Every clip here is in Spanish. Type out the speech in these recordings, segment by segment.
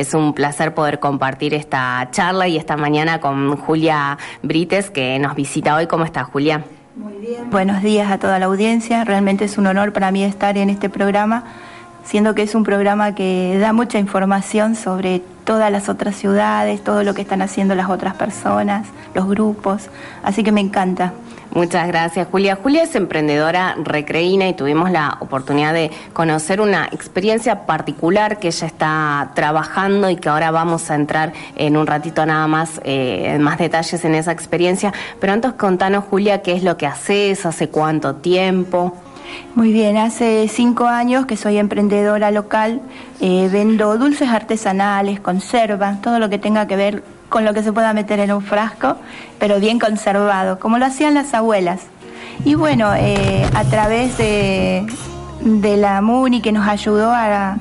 Es un placer poder compartir esta charla y esta mañana con Julia Brites, que nos visita hoy. ¿Cómo está, Julia? Muy bien. Buenos días a toda la audiencia. Realmente es un honor para mí estar en este programa, siendo que es un programa que da mucha información sobre todas las otras ciudades, todo lo que están haciendo las otras personas, los grupos. Así que me encanta. Muchas gracias, Julia. Julia es emprendedora recreína y tuvimos la oportunidad de conocer una experiencia particular que ella está trabajando y que ahora vamos a entrar en un ratito nada más eh, en más detalles en esa experiencia. Pero antes contanos, Julia, qué es lo que haces, hace cuánto tiempo. Muy bien, hace cinco años que soy emprendedora local, eh, vendo dulces artesanales, conservas, todo lo que tenga que ver con lo que se pueda meter en un frasco, pero bien conservado, como lo hacían las abuelas. Y bueno, eh, a través de, la MUNI que nos ayudó a,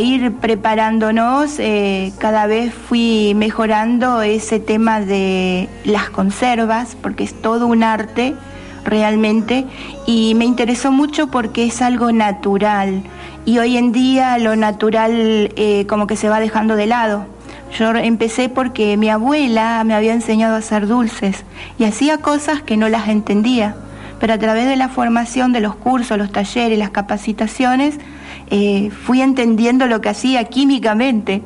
ir preparándonos, eh, cada vez fui mejorando ese tema de las conservas, porque es todo un arte realmente, y me interesó mucho porque es algo natural, y hoy en día lo natural eh, como que se va dejando de lado. Yo empecé porque mi abuela me había enseñado a hacer dulces y hacía cosas que no las entendía, pero a través de la formación de los cursos, los talleres, las capacitaciones, eh, fui entendiendo lo que hacía químicamente.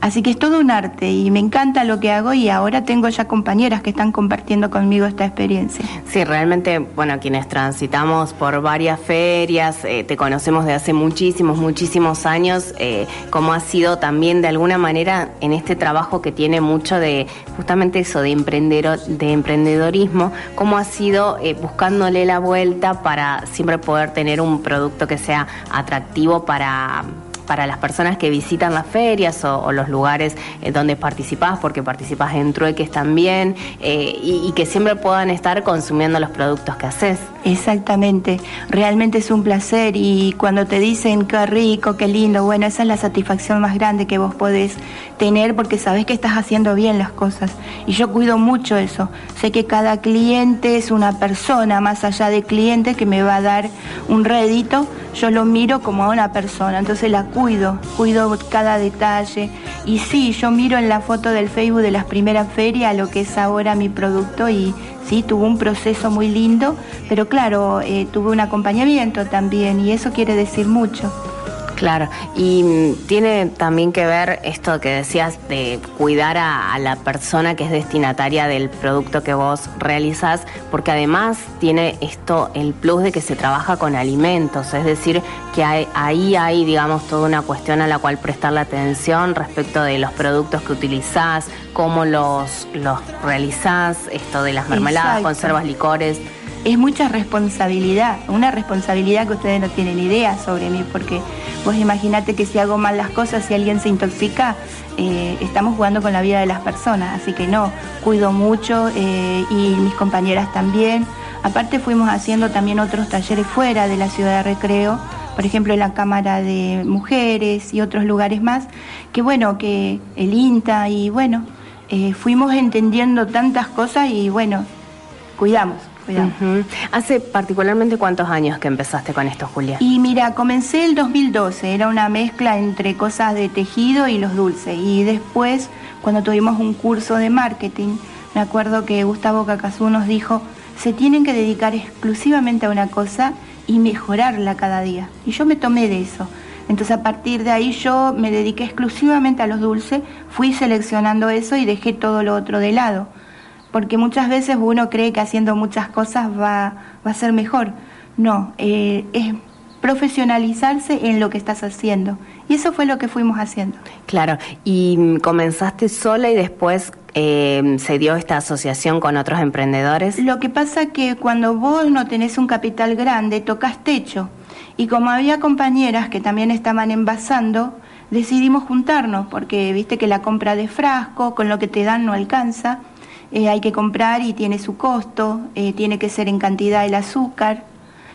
Así que es todo un arte y me encanta lo que hago y ahora tengo ya compañeras que están compartiendo conmigo esta experiencia. Sí, realmente, bueno, quienes transitamos por varias ferias, eh, te conocemos de hace muchísimos, muchísimos años, eh, como ha sido también de alguna manera en este trabajo que tiene mucho de justamente eso, de, emprendedor, de emprendedorismo, cómo ha sido eh, buscándole la vuelta para siempre poder tener un producto que sea atractivo para para las personas que visitan las ferias o, los lugares eh, donde participás, porque participás en trueques también, eh, y, que siempre puedan estar consumiendo los productos que haces. Exactamente, realmente es un placer y cuando te dicen qué rico, qué lindo, bueno, esa es la satisfacción más grande que vos podés tener porque sabés que estás haciendo bien las cosas. Y yo cuido mucho eso. Sé que cada cliente es una persona más allá de cliente que me va a dar un rédito, yo lo miro como a una persona, entonces la cuido, cuido cada detalle. Y sí, yo miro en la foto del Facebook de las primeras ferias lo que es ahora mi producto y sí, tuvo un proceso muy lindo, pero claro, eh, tuve un acompañamiento también y eso quiere decir mucho. Claro, y mm, tiene también que ver esto que decías de cuidar a, la persona que es destinataria del producto que vos realizás, porque además tiene esto el plus de que se trabaja con alimentos, es decir, que ahí hay, digamos, toda una cuestión a la cual prestar la atención respecto de los productos que utilizás, cómo los, los realizás, esto de las mermeladas, conservas, licores es mucha responsabilidad, una responsabilidad que ustedes no tienen idea sobre mí, porque vos imaginate que si hago mal las cosas, si alguien se intoxica, eh, estamos jugando con la vida de las personas, así que no, cuido mucho eh, y mis compañeras también. Aparte fuimos haciendo también otros talleres fuera de la ciudad de recreo, por ejemplo en la Cámara de Mujeres y otros lugares más, que bueno, que el INTA y bueno, eh, fuimos entendiendo tantas cosas y bueno, cuidamos. ¿Hace particularmente cuántos años que empezaste con esto, Julia? Y mira, comencé el 2012, era una mezcla entre cosas de tejido y los dulces. Y después, cuando tuvimos un curso de marketing, me acuerdo que Gustavo Cacazú nos dijo, se tienen que dedicar exclusivamente a una cosa y mejorarla cada día. Y yo me tomé de eso. Entonces a partir de ahí yo me dediqué exclusivamente a los dulces, fui seleccionando eso y dejé todo lo otro de lado porque muchas veces uno cree que haciendo muchas cosas va, va a ser mejor. No, eh, es profesionalizarse en lo que estás haciendo. Y eso fue lo que fuimos haciendo. Claro, y comenzaste sola y después eh, se dio esta asociación con otros emprendedores. Lo que pasa que cuando vos no tenés un capital grande, tocas techo. Y como había compañeras que también estaban envasando, decidimos juntarnos, porque viste que la compra de frasco, con lo que te dan no alcanza. Eh, hay que comprar y tiene su costo, eh, tiene que ser en cantidad el azúcar.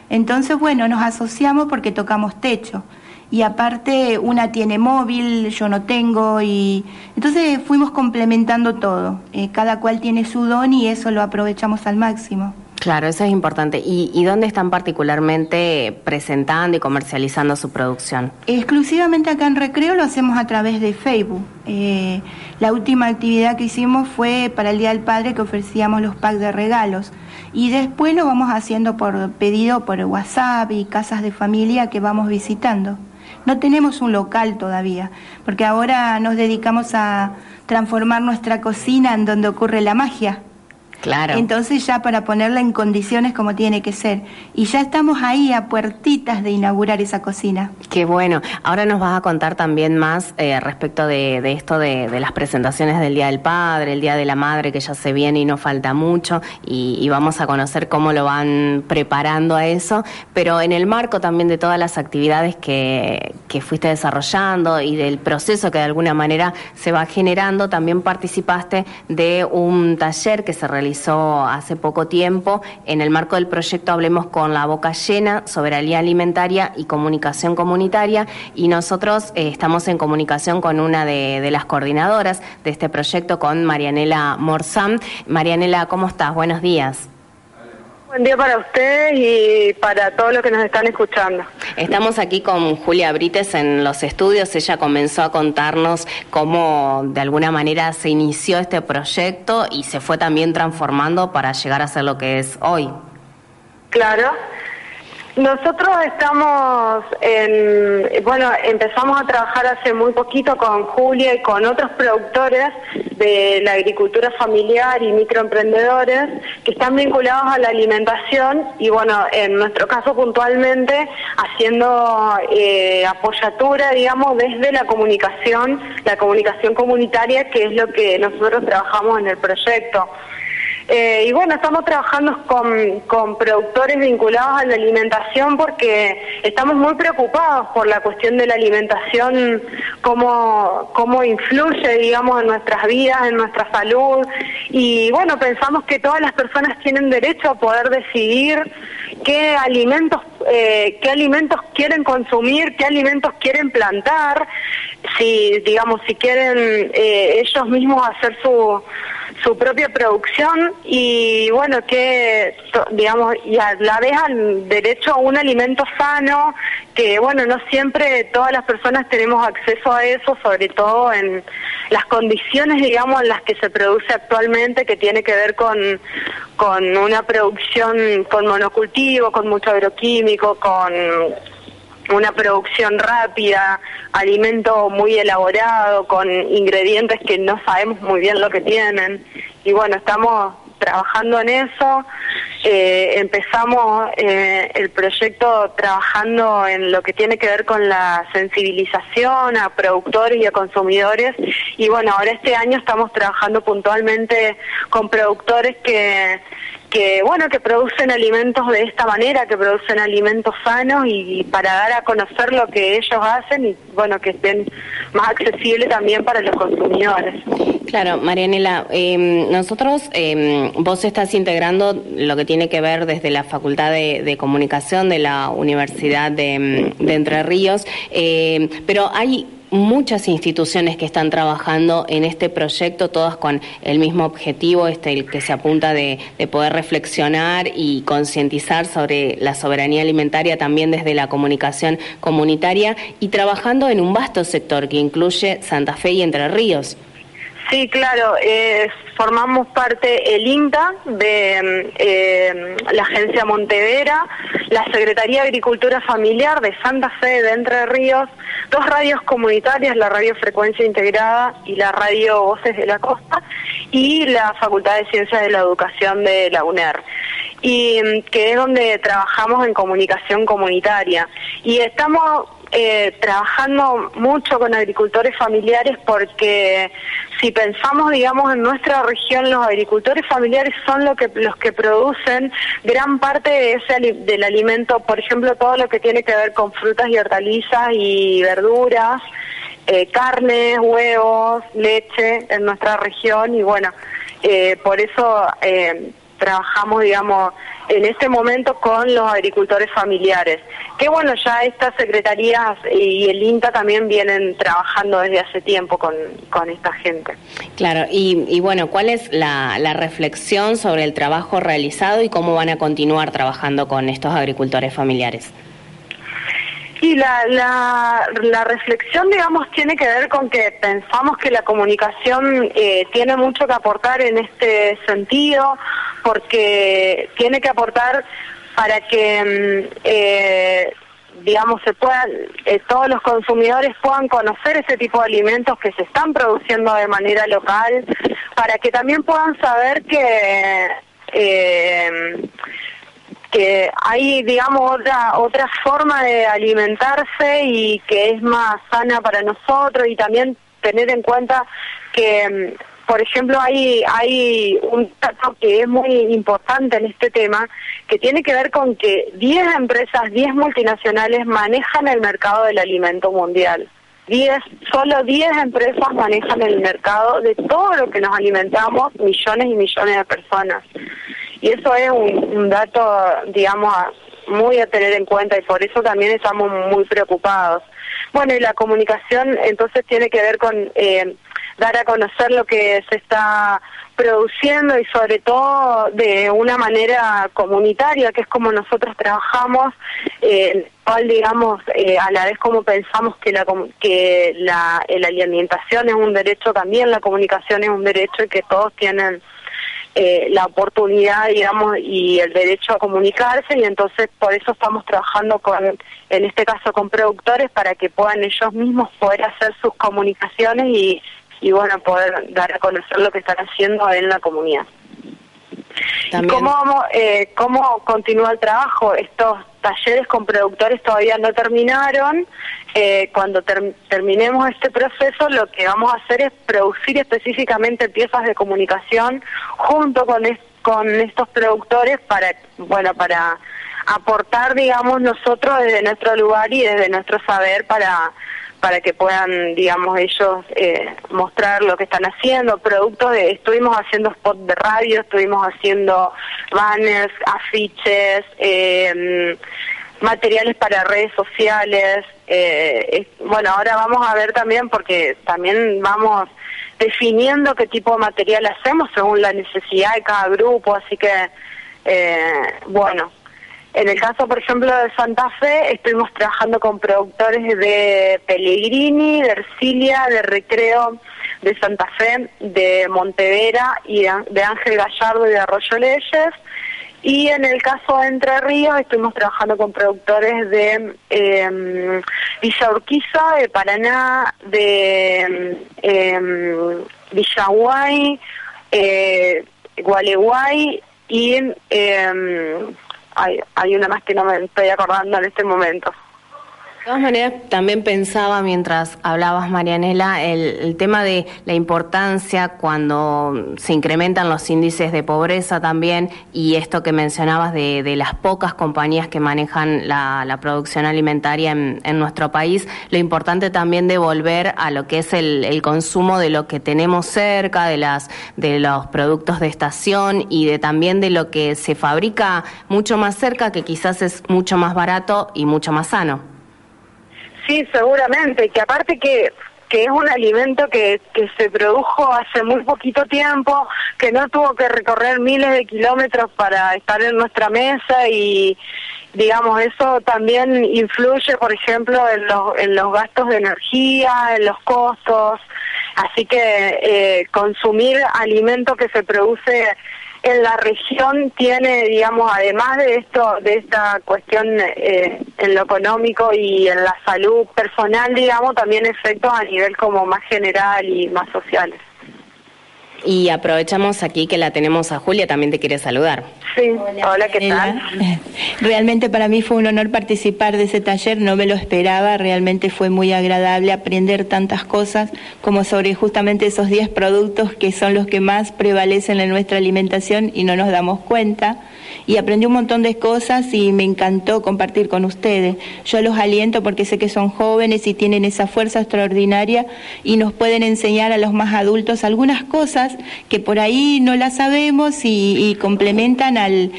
Entonces, bueno, nos asociamos porque tocamos techo. Y aparte, una tiene móvil, yo no tengo, y entonces fuimos complementando todo. Eh, cada cual tiene su don y eso lo aprovechamos al máximo. Claro, eso es importante. ¿Y, dónde están particularmente presentando y comercializando su producción? Exclusivamente acá en Recreo lo hacemos a través de Facebook. Eh, la última actividad que hicimos fue para el Día del Padre que ofrecíamos los packs de regalos. Y después lo vamos haciendo por pedido por WhatsApp y casas de familia que vamos visitando. No tenemos un local todavía, porque ahora nos dedicamos a transformar nuestra cocina en donde ocurre la magia. Claro. Entonces ya para ponerla en condiciones como tiene que ser. Y ya estamos ahí a puertitas de inaugurar esa cocina. Qué bueno. Ahora nos vas a contar también más eh, respecto de, esto de, las presentaciones del Día del Padre, el Día de la Madre, que ya se viene y no falta mucho, y, vamos a conocer cómo lo van preparando a eso, pero en el marco también de todas las actividades que, que fuiste desarrollando y del proceso que de alguna manera se va generando, también participaste de un taller que se realizó hace poco tiempo en el marco del proyecto Hablemos con la Boca Llena, Soberanía Alimentaria y Comunicación Comunitaria y nosotros eh, estamos en comunicación con una de, de, las coordinadoras de este proyecto, con Marianela Morzán. Marianela, ¿cómo estás? Buenos días. Buen día para ustedes y para todos los que nos están escuchando. Estamos aquí con Julia Brites en los estudios. Ella comenzó a contarnos cómo de alguna manera se inició este proyecto y se fue también transformando para llegar a ser lo que es hoy. Claro. Nosotros estamos en, bueno, empezamos a trabajar hace muy poquito con Julia y con otros productores de la agricultura familiar y microemprendedores que están vinculados a la alimentación y bueno, en nuestro caso puntualmente haciendo eh, apoyatura, digamos, desde la comunicación, la comunicación comunitaria, que es lo que nosotros trabajamos en el proyecto. Eh, y bueno, estamos trabajando con, con, productores vinculados a la alimentación porque estamos muy preocupados por la cuestión de la alimentación, cómo, cómo influye, digamos, en nuestras vidas, en nuestra salud. Y bueno, pensamos que todas las personas tienen derecho a poder decidir qué alimentos, eh, qué alimentos quieren consumir, qué alimentos quieren plantar, si, digamos, si quieren eh, ellos mismos hacer su su propia producción y bueno que digamos y a la vez al derecho a un alimento sano que bueno no siempre todas las personas tenemos acceso a eso sobre todo en las condiciones digamos en las que se produce actualmente que tiene que ver con con una producción con monocultivo con mucho agroquímico con una producción rápida, alimento muy elaborado, con ingredientes que no sabemos muy bien lo que tienen. Y bueno, estamos trabajando en eso. Eh, empezamos eh, el proyecto trabajando en lo que tiene que ver con la sensibilización a productores y a consumidores. Y bueno, ahora este año estamos trabajando puntualmente con productores que que bueno que producen alimentos de esta manera, que producen alimentos sanos y, para dar a conocer lo que ellos hacen y bueno que estén más accesibles también para los consumidores. Claro, Marianela, em, nosotros, eh, vos estás integrando lo que tiene que ver desde la Facultad de, Comunicación de la Universidad de, em, de Entre Ríos, eh, pero hay muchas instituciones que están trabajando en este proyecto, todas con el mismo objetivo, este, el que se apunta de, poder reflexionar y concientizar sobre la soberanía alimentaria también desde la comunicación comunitaria y trabajando en un vasto sector que incluye Santa Fe y Entre Ríos. Sí, claro, formamos parte el INTA de eh, la Agencia Montevera, la Secretaría de Agricultura Familiar de Santa Fe de Entre Ríos, dos radios comunitarias, la Radio Frecuencia Integrada y la Radio Voces de la Costa, y la Facultad de Ciencias de la Educación de la UNER y mm, que es donde trabajamos en comunicación comunitaria. Y estamos eh, trabajando mucho con agricultores familiares porque si pensamos, digamos, en nuestra región, los agricultores familiares son lo que, los que producen gran parte de ese, del alimento, por ejemplo, todo lo que tiene que ver con frutas y hortalizas y verduras, eh, carnes, huevos, leche en nuestra región y bueno, eh, por eso... Eh, trabajamos, digamos, en este momento con los agricultores familiares. Que bueno, ya estas secretarías y el INTA también vienen trabajando desde hace tiempo con, esta gente. Claro, y, bueno, ¿cuál es la, la reflexión sobre el trabajo realizado y cómo van a continuar trabajando con estos agricultores familiares? Y la, la, la, reflexión, digamos, tiene que ver con que pensamos que la comunicación eh, tiene mucho que aportar en este sentido, porque tiene que aportar para que, mm, eh, digamos, se puedan, eh, todos los consumidores puedan conocer ese tipo de alimentos que se están produciendo de manera local, para que también puedan saber que que hay, digamos, otra, otra forma de alimentarse y que es más sana para nosotros y también tener en cuenta que, mm, por ejemplo, hay, hay un dato que es muy importante en este tema, que tiene que ver con que 10 empresas, 10 multinacionales manejan el mercado del alimento mundial. 10, solo 10 empresas manejan el mercado de todo lo que nos alimentamos, millones y millones de personas. Y eso es un, dato, digamos, muy a tener en cuenta y por eso también estamos muy preocupados. Bueno, y la comunicación entonces tiene que ver con eh, dar a conocer lo que se está produciendo y sobre todo de una manera comunitaria, que es como nosotros trabajamos, eh, cual digamos eh, a la vez como pensamos que la que la, alimentación es un derecho también, la comunicación es un derecho y que todos tienen eh, la oportunidad, digamos, y el derecho a comunicarse y entonces por eso estamos trabajando con, en este caso con productores para que puedan ellos mismos poder hacer sus comunicaciones y, y bueno, poder dar a conocer lo que están haciendo en la comunidad. ¿Cómo, vamos, eh, ¿Cómo continúa el trabajo? Estos talleres con productores todavía no terminaron. Eh, cuando terminemos este proceso, lo que vamos a hacer es producir específicamente piezas de comunicación junto con, con estos productores para, bueno, para aportar, digamos, nosotros desde nuestro lugar y desde nuestro saber para para que puedan, digamos, ellos eh, mostrar lo que están haciendo, productos de, estuvimos haciendo spots de radio, estuvimos haciendo banners, afiches, eh, materiales para redes sociales, eh, bueno, ahora vamos a ver también, porque también vamos definiendo qué tipo de material hacemos según la necesidad de cada grupo, así que, bueno, en el caso, por ejemplo, de Santa Fe, estuvimos trabajando con productores de Pellegrini, de Ercilia, de Recreo, de Santa Fe, de Montevera y de Ángel Gallardo y de Arroyo Leyes. Y en el caso de Entre Ríos estuvimos trabajando con productores de eh, Villa Urquiza, de Paraná, de eh, Villaguay, eh, Gualeguay y eh, hay, hay una más que no me estoy acordando en este momento. De todas maneras, también pensaba mientras hablabas, Marianela, el, tema de la importancia cuando se incrementan los índices de pobreza también y esto que mencionabas de, las pocas compañías que manejan la, producción alimentaria en, nuestro país, lo importante también de volver a lo que es el, consumo de lo que tenemos cerca, de, las, de los productos de estación y de también de lo que se fabrica mucho más cerca, que quizás es mucho más barato y mucho más sano. Sí, seguramente, que aparte que que es un alimento que, que se produjo hace muy poquito tiempo, que no tuvo que recorrer miles de kilómetros para estar en nuestra mesa y digamos eso también influye, por ejemplo, en los, en los gastos de energía, en los costos, así que eh, consumir alimento que se produce en la región tiene, digamos, además de esto, de esta cuestión eh, en lo económico y en la salud personal, digamos, también efectos a nivel como más general y más sociales. Y aprovechamos aquí que la tenemos a Julia, también te quiere saludar. Sí, hola, ¿qué tal? Realmente para mí fue un honor participar de ese taller, no me lo esperaba, realmente fue muy agradable aprender tantas cosas como sobre justamente esos 10 productos que son los que más prevalecen en nuestra alimentación y no nos damos cuenta y aprendí un montón de cosas y me encantó compartir con ustedes. Yo los aliento porque sé que son jóvenes y tienen esa fuerza extraordinaria y nos pueden enseñar a los más adultos algunas cosas que por ahí no las sabemos y, complementan al,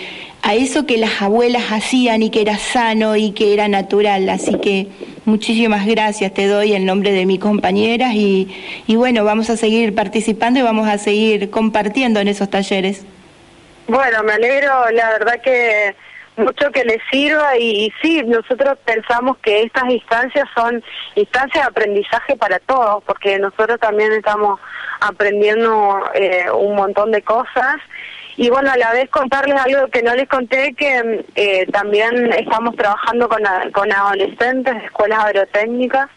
a eso que las abuelas hacían y que era sano y que era natural. Así que muchísimas gracias te doy en nombre de mis compañeras y, y bueno, vamos a seguir participando y vamos a seguir compartiendo en esos talleres. Bueno, me alegro, la verdad que mucho que les sirva y, sí, nosotros pensamos que estas instancias son instancias de aprendizaje para todos, porque nosotros también estamos aprendiendo eh, un montón de cosas. Y bueno, a la vez contarles algo que no les conté, que eh, también estamos trabajando con, con adolescentes de escuelas agrotécnicas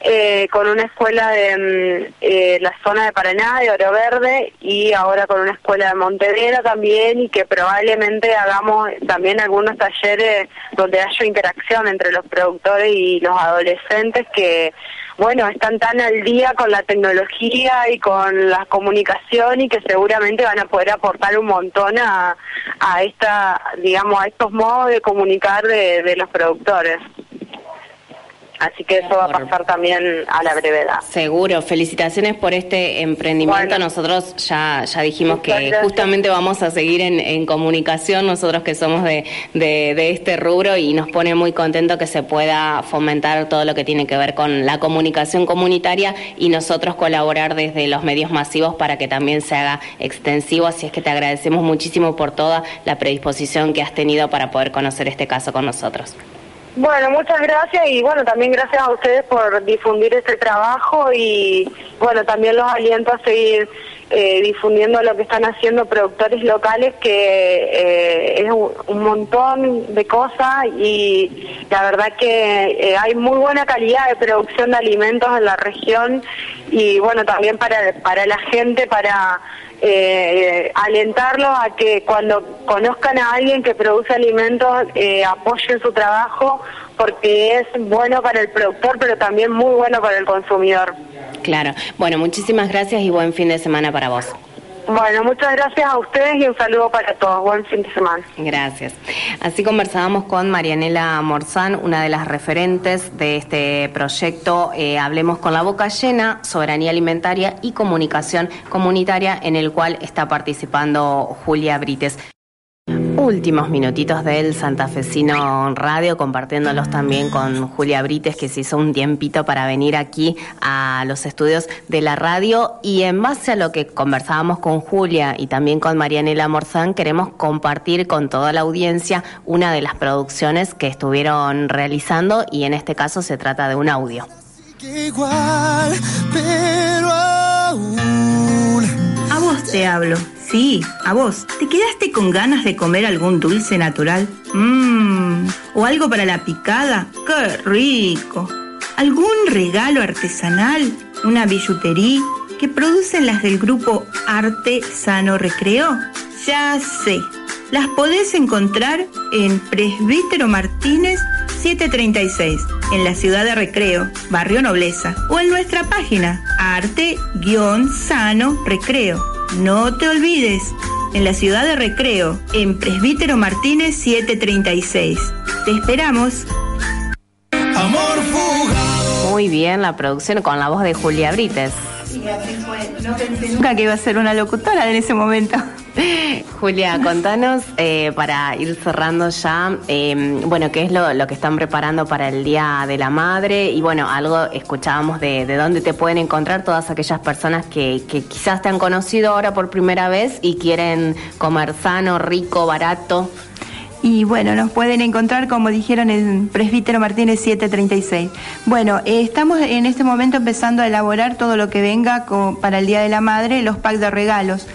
eh, con una escuela de mm, eh, la zona de Paraná, de Oro Verde, y ahora con una escuela de Montevera también, y que probablemente hagamos también algunos talleres donde haya interacción entre los productores y los adolescentes que, bueno, están tan al día con la tecnología y con la comunicación y que seguramente van a poder aportar un montón a, a esta, digamos, a estos modos de comunicar de los productores. Así que eso va a pasar también a la brevedad. Seguro, felicitaciones por este emprendimiento. Nosotros ya, ya dijimos que justamente vamos a seguir en, comunicación, nosotros que somos de, de, este rubro y nos pone muy contento que se pueda fomentar todo lo que tiene que ver con la comunicación comunitaria y nosotros colaborar desde los medios masivos para que también se haga extensivo. Así es que te agradecemos muchísimo por toda la predisposición que has tenido para poder conocer este caso con nosotros. Bueno, muchas gracias y bueno, también gracias a ustedes por difundir este trabajo y bueno, también los aliento a seguir eh, difundiendo lo que están haciendo productores locales, que eh, es un, montón de cosas y la verdad que eh, hay muy buena calidad de producción de alimentos en la región y bueno, también para, para la gente, para eh, alentarlos a que cuando conozcan a alguien que produce alimentos eh, apoyen su trabajo porque es bueno para el productor pero también muy bueno para el consumidor. Claro, bueno, muchísimas gracias y buen fin de semana para vos. Bueno, muchas gracias a ustedes y un saludo para todos. Buen fin de semana. Gracias. Así conversábamos con Marianela Morzán, una de las referentes de este proyecto eh, Hablemos con la boca llena, soberanía alimentaria y comunicación comunitaria, en el cual está participando Julia Brites últimos minutitos del Santafesino Radio, compartiéndolos también con Julia Brites, que se hizo un tiempito para venir aquí a los estudios de la radio. Y en base a lo que conversábamos con Julia y también con Marianela Morzán, queremos compartir con toda la audiencia una de las producciones que estuvieron realizando y en este caso se trata de un audio. A vos te hablo Sí, a vos. ¿Te quedaste con ganas de comer algún dulce natural? Mmm. ¿O algo para la picada? ¡Qué rico! ¿Algún regalo artesanal? ¿Una billutería? que producen las del grupo Arte Sano Recreo? Ya sé. Las podés encontrar en Presbítero Martínez 736, en la ciudad de Recreo, Barrio Nobleza, o en nuestra página arte-sano recreo no te olvides, en la ciudad de Recreo, en Presbítero Martínez 736. Te esperamos. Amor Muy bien la producción con la voz de Julia Brites. No pensé nunca que iba a ser una locutora en ese momento. Julia, contanos eh, para ir cerrando ya, em, bueno, qué es lo, que están preparando para el Día de la Madre y bueno, algo escuchábamos de, dónde te pueden encontrar todas aquellas personas que, quizás te han conocido ahora por primera vez y quieren comer sano, rico, barato. Y bueno, nos pueden encontrar, como dijeron, en Presbítero Martínez 736. Bueno, eh, estamos en este momento empezando a elaborar todo lo que venga para el Día de la Madre, los packs de regalos.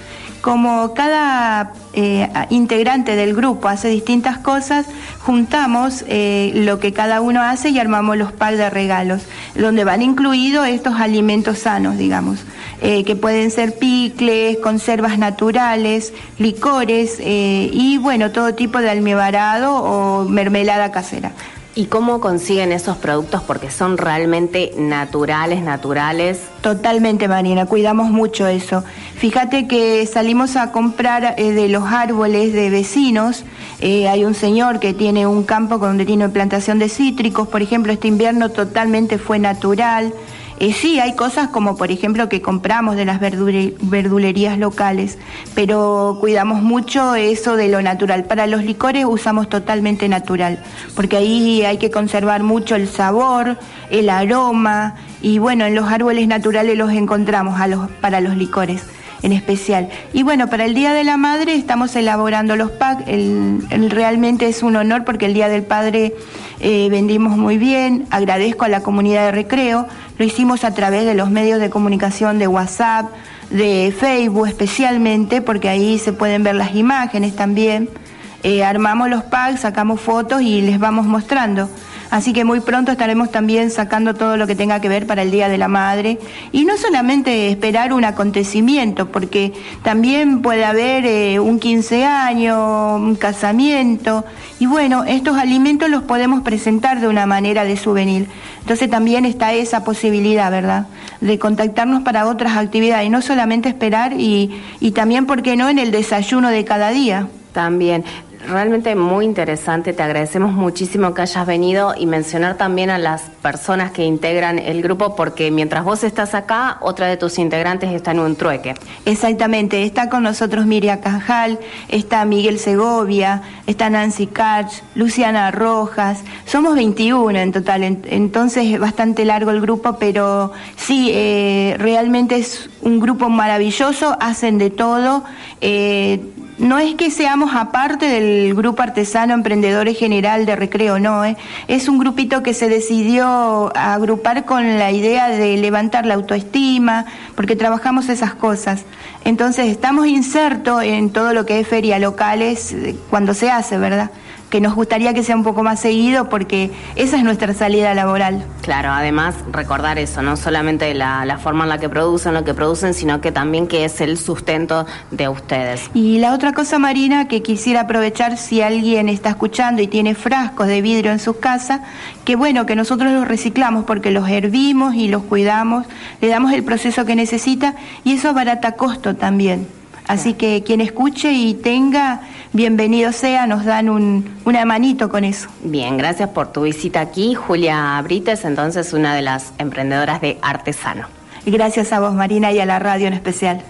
Como cada eh, integrante del grupo hace distintas cosas, juntamos eh, lo que cada uno hace y armamos los packs de regalos, donde van incluidos estos alimentos sanos, digamos. Eh, que pueden ser picles, conservas naturales, licores y bueno, todo tipo de almibarado o mermelada casera. ¿Y cómo consiguen esos productos? Porque son realmente naturales, naturales. Totalmente, Marina, cuidamos mucho eso. Fíjate que salimos a comprar eh, de los árboles de vecinos. Eh, hay un señor que tiene un campo donde tiene plantación de cítricos, por ejemplo, este invierno totalmente fue natural. Sí, hay cosas como por ejemplo que compramos de las verdulerías locales, pero cuidamos mucho eso de lo natural. Para los licores usamos totalmente natural, porque ahí hay que conservar mucho el sabor, el aroma, y bueno, en los árboles naturales los encontramos para los licores en especial. Y bueno, para el Día de la Madre estamos elaborando los packs. El, realmente es un honor porque el Día del Padre eh, vendimos muy bien. Agradezco a la comunidad de recreo. Lo hicimos a través de los medios de comunicación de WhatsApp, de Facebook especialmente, porque ahí se pueden ver las imágenes también. Eh, armamos los packs, sacamos fotos y les vamos mostrando. Así que muy pronto estaremos también sacando todo lo que tenga que ver para el Día de la Madre. Y no solamente esperar un acontecimiento, porque también puede haber eh, un 15 años, un casamiento. Y bueno, estos alimentos los podemos presentar de una manera de souvenir. Entonces también está esa posibilidad, ¿verdad? De contactarnos para otras actividades y no solamente esperar y, y también, ¿por qué no?, en el desayuno de cada día. También realmente muy interesante. Te agradecemos muchísimo que hayas venido y mencionar también a las personas que integran el grupo, porque mientras vos estás acá, otra de tus integrantes está en un trueque. Exactamente, está con nosotros Miriam Cajal, está Miguel Segovia, está Nancy Katch, Luciana Rojas. Somos 21 en total, entonces es bastante largo el grupo, pero sí, eh, realmente es un grupo maravilloso, hacen de todo. Eh, no es que seamos aparte del grupo artesano Emprendedores General de Recreo, no, ¿eh? es un grupito que se decidió agrupar con la idea de levantar la autoestima, porque trabajamos esas cosas. Entonces estamos insertos en todo lo que es feria locales eh, cuando se hace, ¿verdad? que nos gustaría que sea un poco más seguido porque esa es nuestra salida laboral. Claro, además recordar eso, no solamente la, la forma en la que producen lo que producen, sino que también que es el sustento de ustedes. Y la otra cosa, Marina, que quisiera aprovechar si alguien está escuchando y tiene frascos de vidrio en su casa, que bueno, que nosotros los reciclamos porque los hervimos y los cuidamos, le damos el proceso que necesita y eso barata costo también. Así que quien escuche y tenga, bienvenido sea, nos dan un, una manito con eso. Bien, gracias por tu visita aquí. Julia Brites, entonces una de las emprendedoras de Artesano. Gracias a vos, Marina, y a la radio en especial.